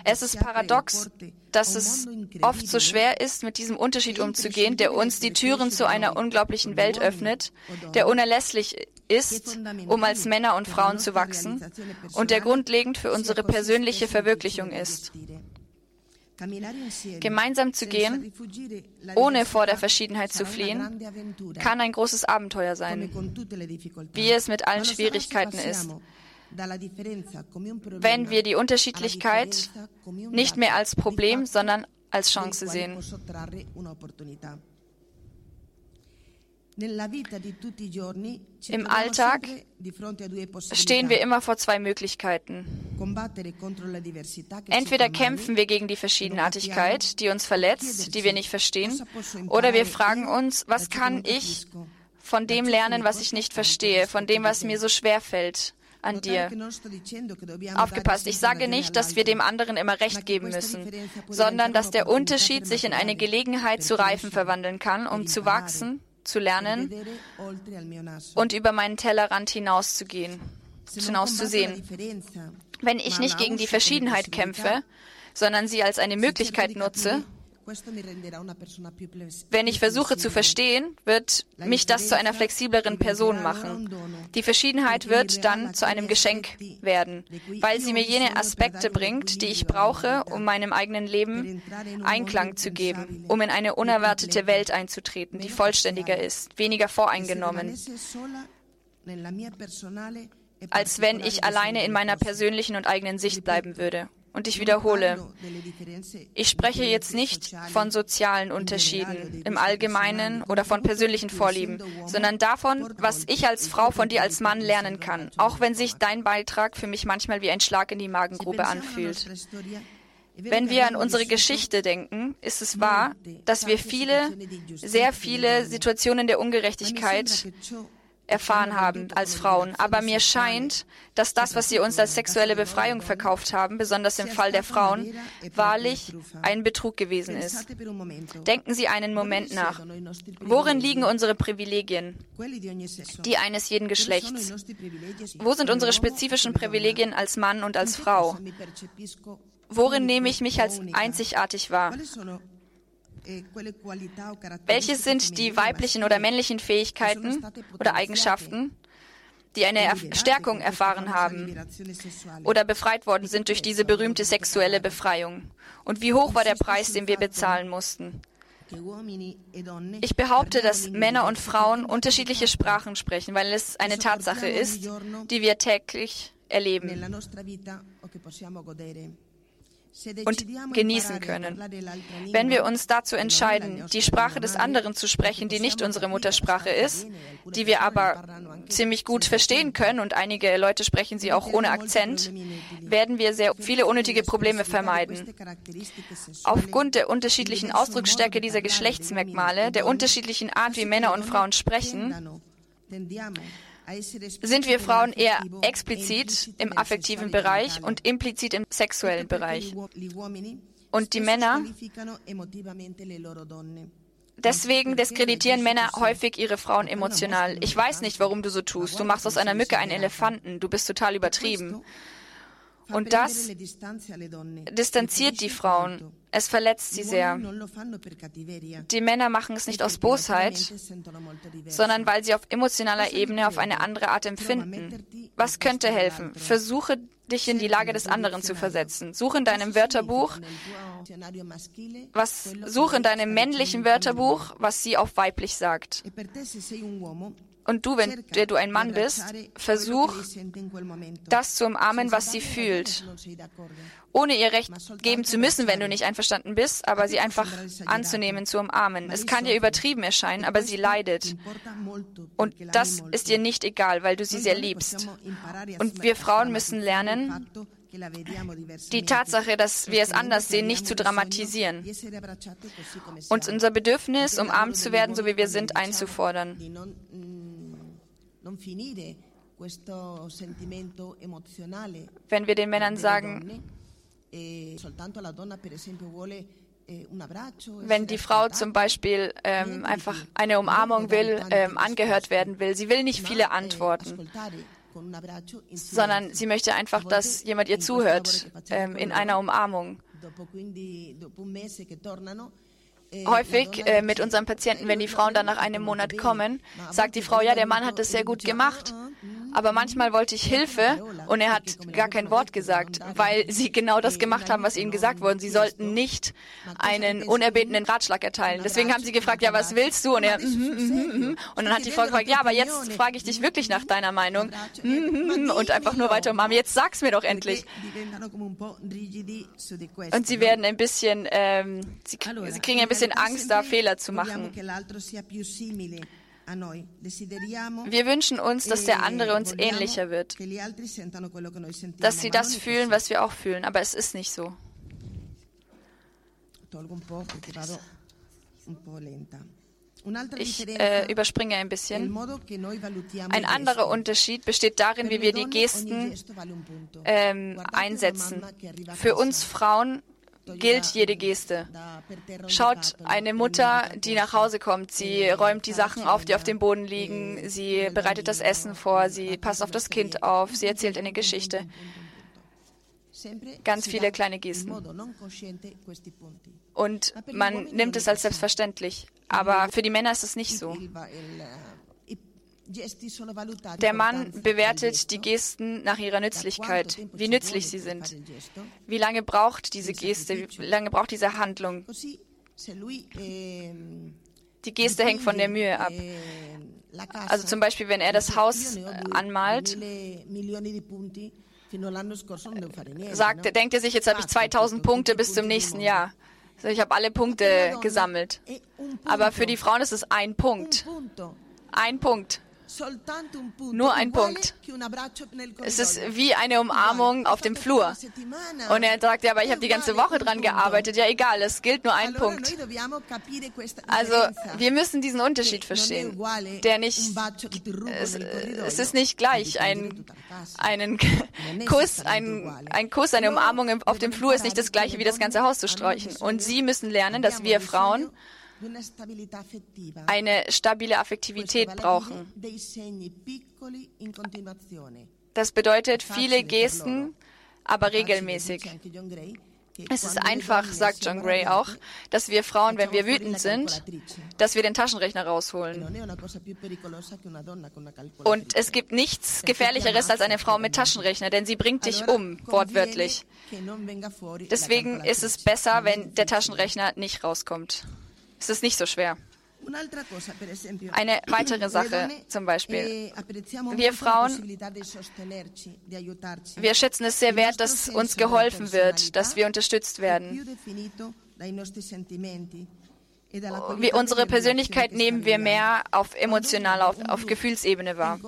Es ist paradox, dass es oft so schwer ist, mit diesem Unterschied umzugehen, der uns die Türen zu einer unglaublichen Welt öffnet, der unerlässlich ist, um als Männer und Frauen zu wachsen und der grundlegend für unsere persönliche Verwirklichung ist. Gemeinsam zu gehen, ohne vor der Verschiedenheit zu fliehen, kann ein großes Abenteuer sein, wie es mit allen Schwierigkeiten ist. Wenn wir die Unterschiedlichkeit nicht mehr als Problem, sondern als Chance sehen. Im Alltag stehen wir immer vor zwei Möglichkeiten. Entweder kämpfen wir gegen die Verschiedenartigkeit, die uns verletzt, die wir nicht verstehen, oder wir fragen uns, was kann ich von dem lernen, was ich nicht verstehe, von dem, was mir so schwer fällt an dir. Aufgepasst, ich sage nicht, dass wir dem anderen immer recht geben müssen, sondern dass der Unterschied sich in eine Gelegenheit zu Reifen verwandeln kann, um zu wachsen zu lernen und über meinen Tellerrand hinauszugehen, hinauszusehen. Wenn ich nicht gegen die Verschiedenheit kämpfe, sondern sie als eine Möglichkeit nutze, wenn ich versuche zu verstehen, wird mich das zu einer flexibleren Person machen. Die Verschiedenheit wird dann zu einem Geschenk werden, weil sie mir jene Aspekte bringt, die ich brauche, um meinem eigenen Leben Einklang zu geben, um in eine unerwartete Welt einzutreten, die vollständiger ist, weniger voreingenommen. als wenn ich alleine in meiner persönlichen und eigenen Sicht bleiben würde. Und ich wiederhole, ich spreche jetzt nicht von sozialen Unterschieden im Allgemeinen oder von persönlichen Vorlieben, sondern davon, was ich als Frau von dir als Mann lernen kann, auch wenn sich dein Beitrag für mich manchmal wie ein Schlag in die Magengrube anfühlt. Wenn wir an unsere Geschichte denken, ist es wahr, dass wir viele, sehr viele Situationen der Ungerechtigkeit erfahren haben als Frauen. Aber mir scheint, dass das, was sie uns als sexuelle Befreiung verkauft haben, besonders im Fall der Frauen, wahrlich ein Betrug gewesen ist. Denken Sie einen Moment nach. Worin liegen unsere Privilegien? Die eines jeden Geschlechts. Wo sind unsere spezifischen Privilegien als Mann und als Frau? Worin nehme ich mich als einzigartig wahr? Welches sind die weiblichen oder männlichen Fähigkeiten oder Eigenschaften, die eine Stärkung erfahren haben oder befreit worden sind durch diese berühmte sexuelle Befreiung? Und wie hoch war der Preis, den wir bezahlen mussten? Ich behaupte, dass Männer und Frauen unterschiedliche Sprachen sprechen, weil es eine Tatsache ist, die wir täglich erleben und genießen können. Wenn wir uns dazu entscheiden, die Sprache des anderen zu sprechen, die nicht unsere Muttersprache ist, die wir aber ziemlich gut verstehen können und einige Leute sprechen sie auch ohne Akzent, werden wir sehr viele unnötige Probleme vermeiden. Aufgrund der unterschiedlichen Ausdrucksstärke dieser Geschlechtsmerkmale, der unterschiedlichen Art, wie Männer und Frauen sprechen, sind wir Frauen eher explizit im affektiven Bereich und implizit im sexuellen Bereich. Und die Männer Deswegen diskreditieren Männer häufig ihre Frauen emotional. Ich weiß nicht, warum du so tust. Du machst aus einer Mücke einen Elefanten. Du bist total übertrieben. Und das distanziert die Frauen. Es verletzt sie sehr. Die Männer machen es nicht aus Bosheit, sondern weil sie auf emotionaler Ebene auf eine andere Art empfinden. Was könnte helfen? Versuche dich in die Lage des anderen zu versetzen. Such in deinem Wörterbuch, was, such in deinem männlichen Wörterbuch, was sie auf weiblich sagt. Und du, wenn du ein Mann bist, versuch, das zu umarmen, was sie fühlt. Ohne ihr Recht geben zu müssen, wenn du nicht einverstanden bist, aber sie einfach anzunehmen, zu umarmen. Es kann dir übertrieben erscheinen, aber sie leidet. Und das ist ihr nicht egal, weil du sie sehr liebst. Und wir Frauen müssen lernen, die Tatsache, dass wir es anders sehen, nicht zu dramatisieren. Uns unser Bedürfnis, umarmt zu werden, so wie wir sind, einzufordern. Wenn wir den Männern sagen, eh, eh, wenn die Frau zum Beispiel ähm, einfach eine Umarmung will, ähm, angehört werden will, sie will nicht viele eh, Antworten, sondern sie möchte einfach, dass jemand ihr zuhört ähm, in einer Umarmung. Häufig äh, mit unseren Patienten, wenn die Frauen dann nach einem Monat kommen, sagt die Frau, ja, der Mann hat das sehr gut gemacht. Aber manchmal wollte ich Hilfe und er hat gar kein Wort gesagt, weil sie genau das gemacht haben, was ihnen gesagt wurde. Sie sollten nicht einen unerbetenen Ratschlag erteilen. Deswegen haben sie gefragt, ja, was willst du? Und er, mm, mm, mm, und dann hat die Frau gefragt, ja, aber jetzt frage ich dich wirklich nach deiner Meinung. Und einfach nur weiter umarmen. Jetzt sag's mir doch endlich. Und sie werden ein bisschen, ähm, sie, sie kriegen ein bisschen Angst, da Fehler zu machen. Wir wünschen uns, dass der andere uns ähnlicher wird, dass sie das fühlen, was wir auch fühlen, aber es ist nicht so. Ich äh, überspringe ein bisschen. Ein anderer Unterschied besteht darin, wie wir die Gesten ähm, einsetzen. Für uns Frauen gilt jede Geste. Schaut eine Mutter, die nach Hause kommt. Sie räumt die Sachen auf, die auf dem Boden liegen. Sie bereitet das Essen vor. Sie passt auf das Kind auf. Sie erzählt eine Geschichte. Ganz viele kleine Gesten. Und man nimmt es als selbstverständlich. Aber für die Männer ist es nicht so. Der Mann bewertet die Gesten nach ihrer Nützlichkeit, wie nützlich sie sind. Wie lange braucht diese Geste, wie lange braucht diese Handlung? Ehm, die Geste hängt von der Mühe ab. Also zum Beispiel, wenn er das Haus anmalt, sagt, denkt er sich, jetzt habe ich 2000 Punkte bis zum nächsten Jahr. Also ich habe alle Punkte gesammelt. Aber für die Frauen ist es ein Punkt. Ein Punkt. Nur ein Punkt. Es ist wie eine Umarmung auf dem Flur. Und er sagt, ja, aber ich habe die ganze Woche dran gearbeitet. Ja, egal, es gilt nur ein Punkt. Also wir müssen diesen Unterschied verstehen, der nicht, es, es ist nicht gleich. Ein, einen Kuss, ein, ein Kuss, eine Umarmung auf dem Flur ist nicht das gleiche wie das ganze Haus zu streichen. Und Sie müssen lernen, dass wir Frauen eine stabile Affektivität brauchen. Das bedeutet viele Gesten, aber regelmäßig. Es ist einfach, sagt John Gray auch, dass wir Frauen, wenn wir wütend sind, dass wir den Taschenrechner rausholen. Und es gibt nichts Gefährlicheres als eine Frau mit Taschenrechner, denn sie bringt dich um, wortwörtlich. Deswegen ist es besser, wenn der Taschenrechner nicht rauskommt. Es ist nicht so schwer. Eine weitere Sache zum Beispiel. Eh, wir Frauen, wir schätzen es sehr wert, dass uns geholfen wird, dass wir unterstützt werden. E wie unsere Persönlichkeit nehmen wir mehr auf emotionaler, auf, auf Gefühlsebene wahr.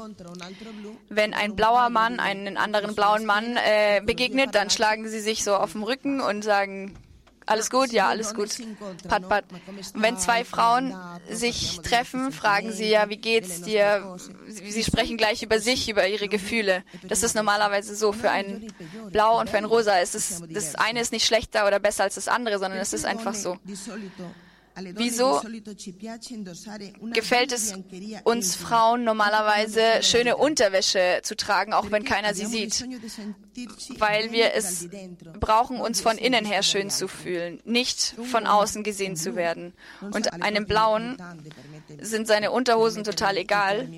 Wenn ein blauer Mann einen anderen blauen Mann äh, begegnet, dann schlagen sie sich so auf den Rücken und sagen, alles gut? Ja, alles gut. Pat, pat. wenn zwei Frauen sich treffen, fragen sie ja, wie geht's dir? Sie sprechen gleich über sich, über ihre Gefühle. Das ist normalerweise so. Für ein Blau und für ein Rosa ist es, das eine ist nicht schlechter oder besser als das andere, sondern es ist einfach so. Wieso gefällt es uns Frauen normalerweise, schöne Unterwäsche zu tragen, auch wenn keiner sie sieht? Weil wir es brauchen, uns von innen her schön zu fühlen, nicht von außen gesehen zu werden. Und einem Blauen sind seine Unterhosen total egal,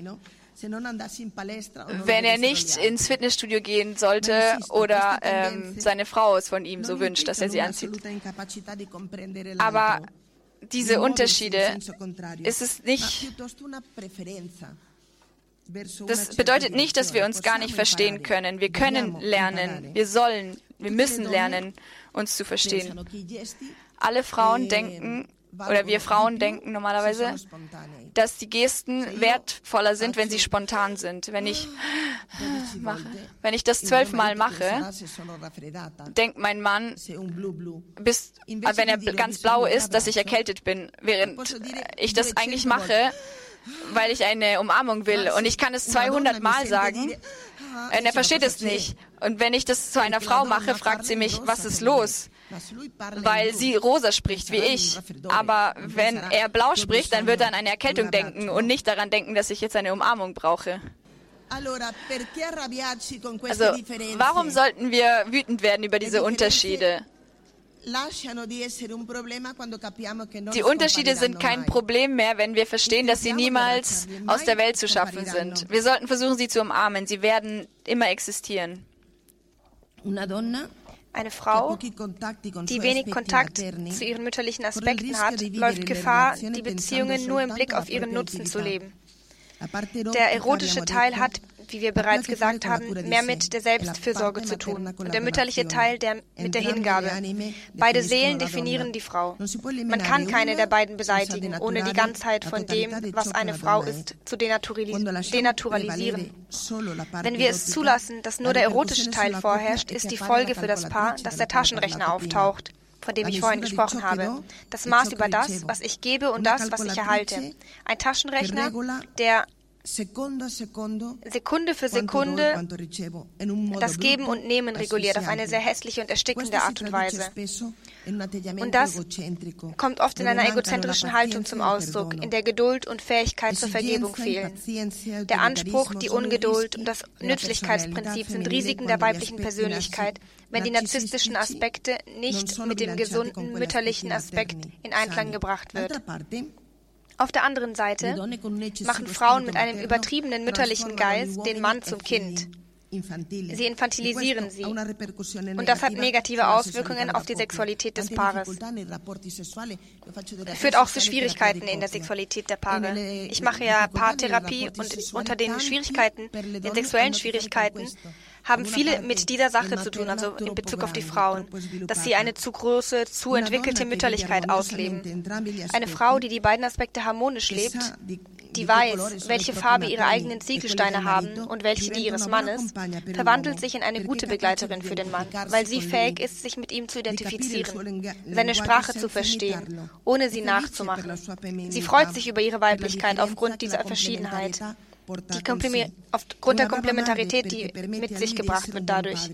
wenn er nicht ins Fitnessstudio gehen sollte oder ähm, seine Frau es von ihm so wünscht, dass er sie anzieht. Aber diese Unterschiede ist es nicht. Das bedeutet nicht, dass wir uns gar nicht verstehen können. Wir können lernen, wir sollen, wir müssen lernen, uns zu verstehen. Alle Frauen denken, oder wir Frauen denken normalerweise, dass die Gesten wertvoller sind, wenn sie spontan sind. Wenn ich mache, wenn ich das zwölfmal mache, denkt mein Mann, bis, wenn er ganz blau ist, dass ich erkältet bin, während ich das eigentlich mache, weil ich eine Umarmung will. Und ich kann es 200 Mal sagen. Und er versteht es nicht. Und wenn ich das zu einer Frau mache, fragt sie mich, was ist los? Weil sie rosa spricht wie ich. Aber wenn er blau spricht, dann wird er an eine Erkältung denken und nicht daran denken, dass ich jetzt eine Umarmung brauche. Also, warum sollten wir wütend werden über diese Unterschiede? Die Unterschiede sind kein Problem mehr, wenn wir verstehen, dass sie niemals aus der Welt zu schaffen sind. Wir sollten versuchen, sie zu umarmen. Sie werden immer existieren. Eine Frau, die wenig Kontakt zu ihren mütterlichen Aspekten hat, läuft Gefahr, die Beziehungen nur im Blick auf ihren Nutzen zu leben. Der erotische Teil hat wie wir bereits gesagt haben, mehr mit der Selbstfürsorge zu tun und der mütterliche Teil der, mit der Hingabe. Beide Seelen definieren die Frau. Man kann keine der beiden beseitigen, ohne die Ganzheit von dem, was eine Frau ist, zu denaturalisieren. Wenn wir es zulassen, dass nur der erotische Teil vorherrscht, ist die Folge für das Paar, dass der Taschenrechner auftaucht von dem ich vorhin gesprochen habe. Das Maß über das, was ich gebe und das, was ich erhalte. Ein Taschenrechner, der Sekunde für Sekunde das Geben und Nehmen reguliert auf eine sehr hässliche und erstickende Art und Weise. Und das kommt oft in einer egozentrischen Haltung zum Ausdruck, in der Geduld und Fähigkeit zur Vergebung fehlen. Der Anspruch, die Ungeduld und das Nützlichkeitsprinzip sind Risiken der weiblichen Persönlichkeit, wenn die narzisstischen Aspekte nicht mit dem gesunden mütterlichen Aspekt in Einklang gebracht wird. Auf der anderen Seite machen Frauen mit einem übertriebenen mütterlichen Geist den Mann zum Kind. Sie infantilisieren sie. Und das hat negative Auswirkungen auf die Sexualität des Paares. Führt auch zu Schwierigkeiten in der Sexualität der Paare. Ich mache ja Paartherapie und unter den Schwierigkeiten, den sexuellen Schwierigkeiten, haben viele mit dieser Sache zu tun, also in Bezug auf die Frauen, dass sie eine zu große, zu entwickelte Mütterlichkeit ausleben. Eine Frau, die die beiden Aspekte harmonisch lebt, die weiß, welche Farbe ihre eigenen Ziegelsteine haben und welche die ihres Mannes, verwandelt sich in eine gute Begleiterin für den Mann, weil sie fähig ist, sich mit ihm zu identifizieren, seine Sprache zu verstehen, ohne sie nachzumachen. Sie freut sich über ihre Weiblichkeit aufgrund dieser Verschiedenheit die aufgrund der Komplementarität, die mit sich gebracht wird dadurch.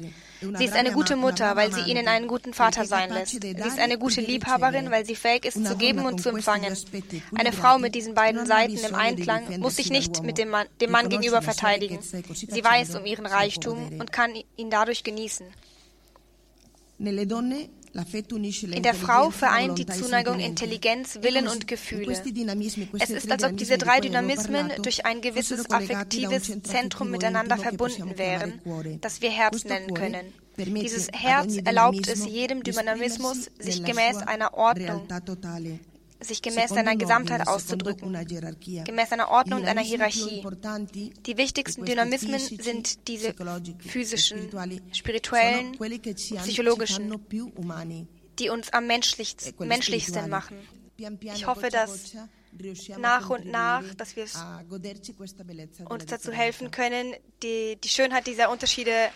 Sie ist eine gute Mutter, weil sie ihnen einen guten Vater sein lässt. Sie ist eine gute Liebhaberin, weil sie fähig ist zu geben und zu empfangen. Eine Frau mit diesen beiden Seiten im Einklang muss sich nicht mit dem Mann, dem Mann gegenüber verteidigen. Sie weiß um ihren Reichtum und kann ihn dadurch genießen. In der Frau vereint die Zuneigung Intelligenz, Willen und Gefühle. Es ist, als ob diese drei Dynamismen durch ein gewisses affektives Zentrum miteinander verbunden wären, das wir Herz nennen können. Dieses Herz erlaubt es jedem Dynamismus, sich gemäß einer Ordnung sich gemäß seiner Gesamtheit auszudrücken, gemäß einer Ordnung und einer Hierarchie. Die wichtigsten Dynamismen sind diese physischen, spirituellen, psychologischen, die uns am menschlichsten machen. Ich hoffe, dass nach und nach, dass wir uns dazu helfen können, die, die Schönheit dieser Unterschiede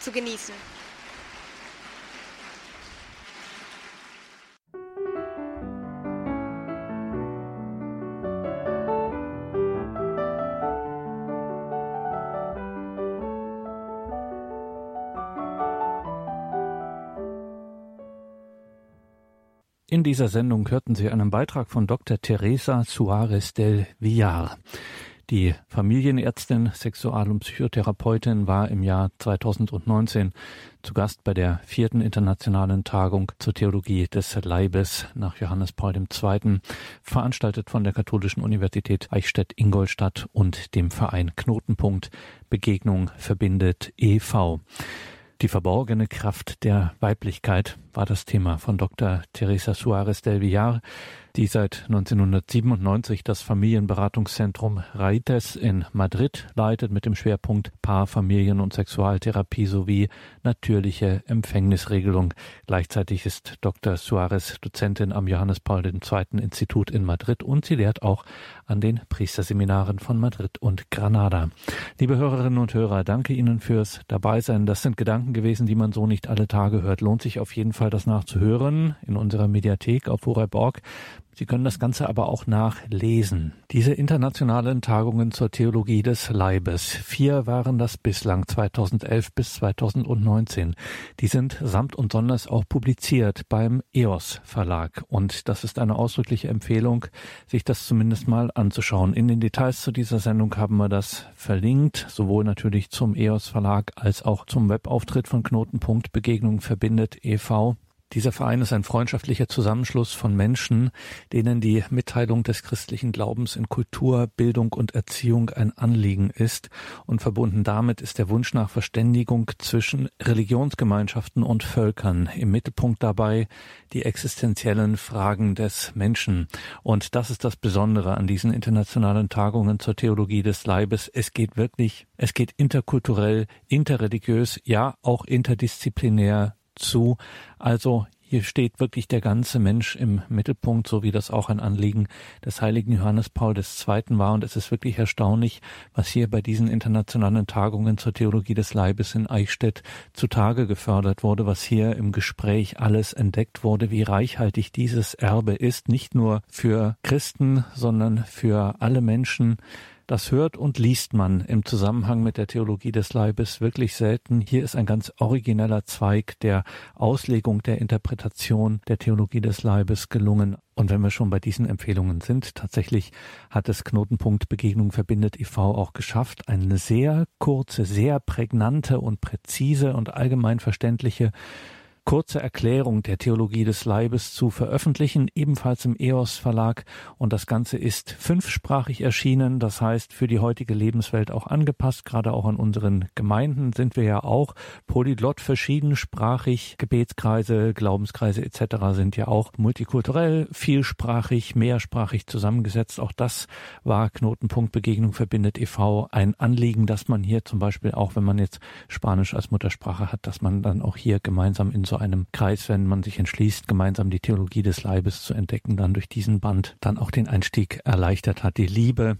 zu genießen. In dieser Sendung hörten Sie einen Beitrag von Dr. Teresa Suarez del Villar. Die Familienärztin, Sexual- und Psychotherapeutin war im Jahr 2019 zu Gast bei der vierten internationalen Tagung zur Theologie des Leibes nach Johannes Paul II., veranstaltet von der Katholischen Universität Eichstätt-Ingolstadt und dem Verein Knotenpunkt Begegnung verbindet e.V. Die verborgene Kraft der Weiblichkeit war das Thema von Dr. Teresa Suarez del Villar, die seit 1997 das Familienberatungszentrum Raites in Madrid leitet mit dem Schwerpunkt Paar-, Familien- und Sexualtherapie sowie natürliche Empfängnisregelung. Gleichzeitig ist Dr. Suarez Dozentin am Johannes Paul II. Institut in Madrid und sie lehrt auch an den Priesterseminaren von Madrid und Granada. Liebe Hörerinnen und Hörer, danke Ihnen fürs Dabeisein. Das sind Gedanken gewesen, die man so nicht alle Tage hört. Lohnt sich auf jeden Fall, das nachzuhören in unserer Mediathek auf horeb.org. Sie können das Ganze aber auch nachlesen. Diese internationalen Tagungen zur Theologie des Leibes, vier waren das bislang 2011 bis 2019. Die sind samt und sonders auch publiziert beim EOS Verlag. Und das ist eine ausdrückliche Empfehlung, sich das zumindest mal anzuschauen. In den Details zu dieser Sendung haben wir das verlinkt, sowohl natürlich zum EOS Verlag als auch zum Webauftritt von Knotenpunkt Begegnung verbindet e.V. Dieser Verein ist ein freundschaftlicher Zusammenschluss von Menschen, denen die Mitteilung des christlichen Glaubens in Kultur, Bildung und Erziehung ein Anliegen ist und verbunden damit ist der Wunsch nach Verständigung zwischen Religionsgemeinschaften und Völkern. Im Mittelpunkt dabei die existenziellen Fragen des Menschen. Und das ist das Besondere an diesen internationalen Tagungen zur Theologie des Leibes. Es geht wirklich, es geht interkulturell, interreligiös, ja auch interdisziplinär zu. Also hier steht wirklich der ganze Mensch im Mittelpunkt, so wie das auch ein Anliegen des heiligen Johannes Paul II. war. Und es ist wirklich erstaunlich, was hier bei diesen internationalen Tagungen zur Theologie des Leibes in Eichstätt zutage gefördert wurde, was hier im Gespräch alles entdeckt wurde, wie reichhaltig dieses Erbe ist, nicht nur für Christen, sondern für alle Menschen, das hört und liest man im Zusammenhang mit der Theologie des Leibes wirklich selten. Hier ist ein ganz origineller Zweig der Auslegung, der Interpretation der Theologie des Leibes gelungen. Und wenn wir schon bei diesen Empfehlungen sind, tatsächlich hat es Knotenpunkt Begegnung verbindet e.V. auch geschafft, eine sehr kurze, sehr prägnante und präzise und allgemein verständliche kurze Erklärung der Theologie des Leibes zu veröffentlichen, ebenfalls im EOS Verlag. Und das Ganze ist fünfsprachig erschienen, das heißt für die heutige Lebenswelt auch angepasst. Gerade auch an unseren Gemeinden sind wir ja auch polyglott verschiedensprachig. Gebetskreise, Glaubenskreise etc. sind ja auch multikulturell, vielsprachig, mehrsprachig zusammengesetzt. Auch das war Knotenpunkt Begegnung verbindet e.V. ein Anliegen, dass man hier zum Beispiel auch, wenn man jetzt Spanisch als Muttersprache hat, dass man dann auch hier gemeinsam in so einem Kreis, wenn man sich entschließt, gemeinsam die Theologie des Leibes zu entdecken, dann durch diesen Band dann auch den Einstieg erleichtert hat. Die Liebe,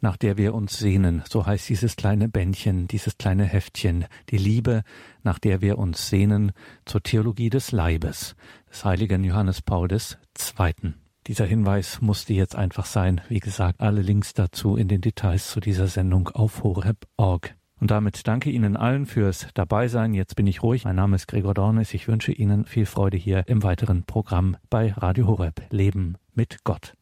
nach der wir uns sehnen, so heißt dieses kleine Bändchen, dieses kleine Heftchen, die Liebe, nach der wir uns sehnen, zur Theologie des Leibes des heiligen Johannes Paul II. Dieser Hinweis musste jetzt einfach sein. Wie gesagt, alle Links dazu in den Details zu dieser Sendung auf horeb.org. Und damit danke Ihnen allen fürs Dabeisein. Jetzt bin ich ruhig. Mein Name ist Gregor Dornes. Ich wünsche Ihnen viel Freude hier im weiteren Programm bei Radio Horeb. Leben mit Gott.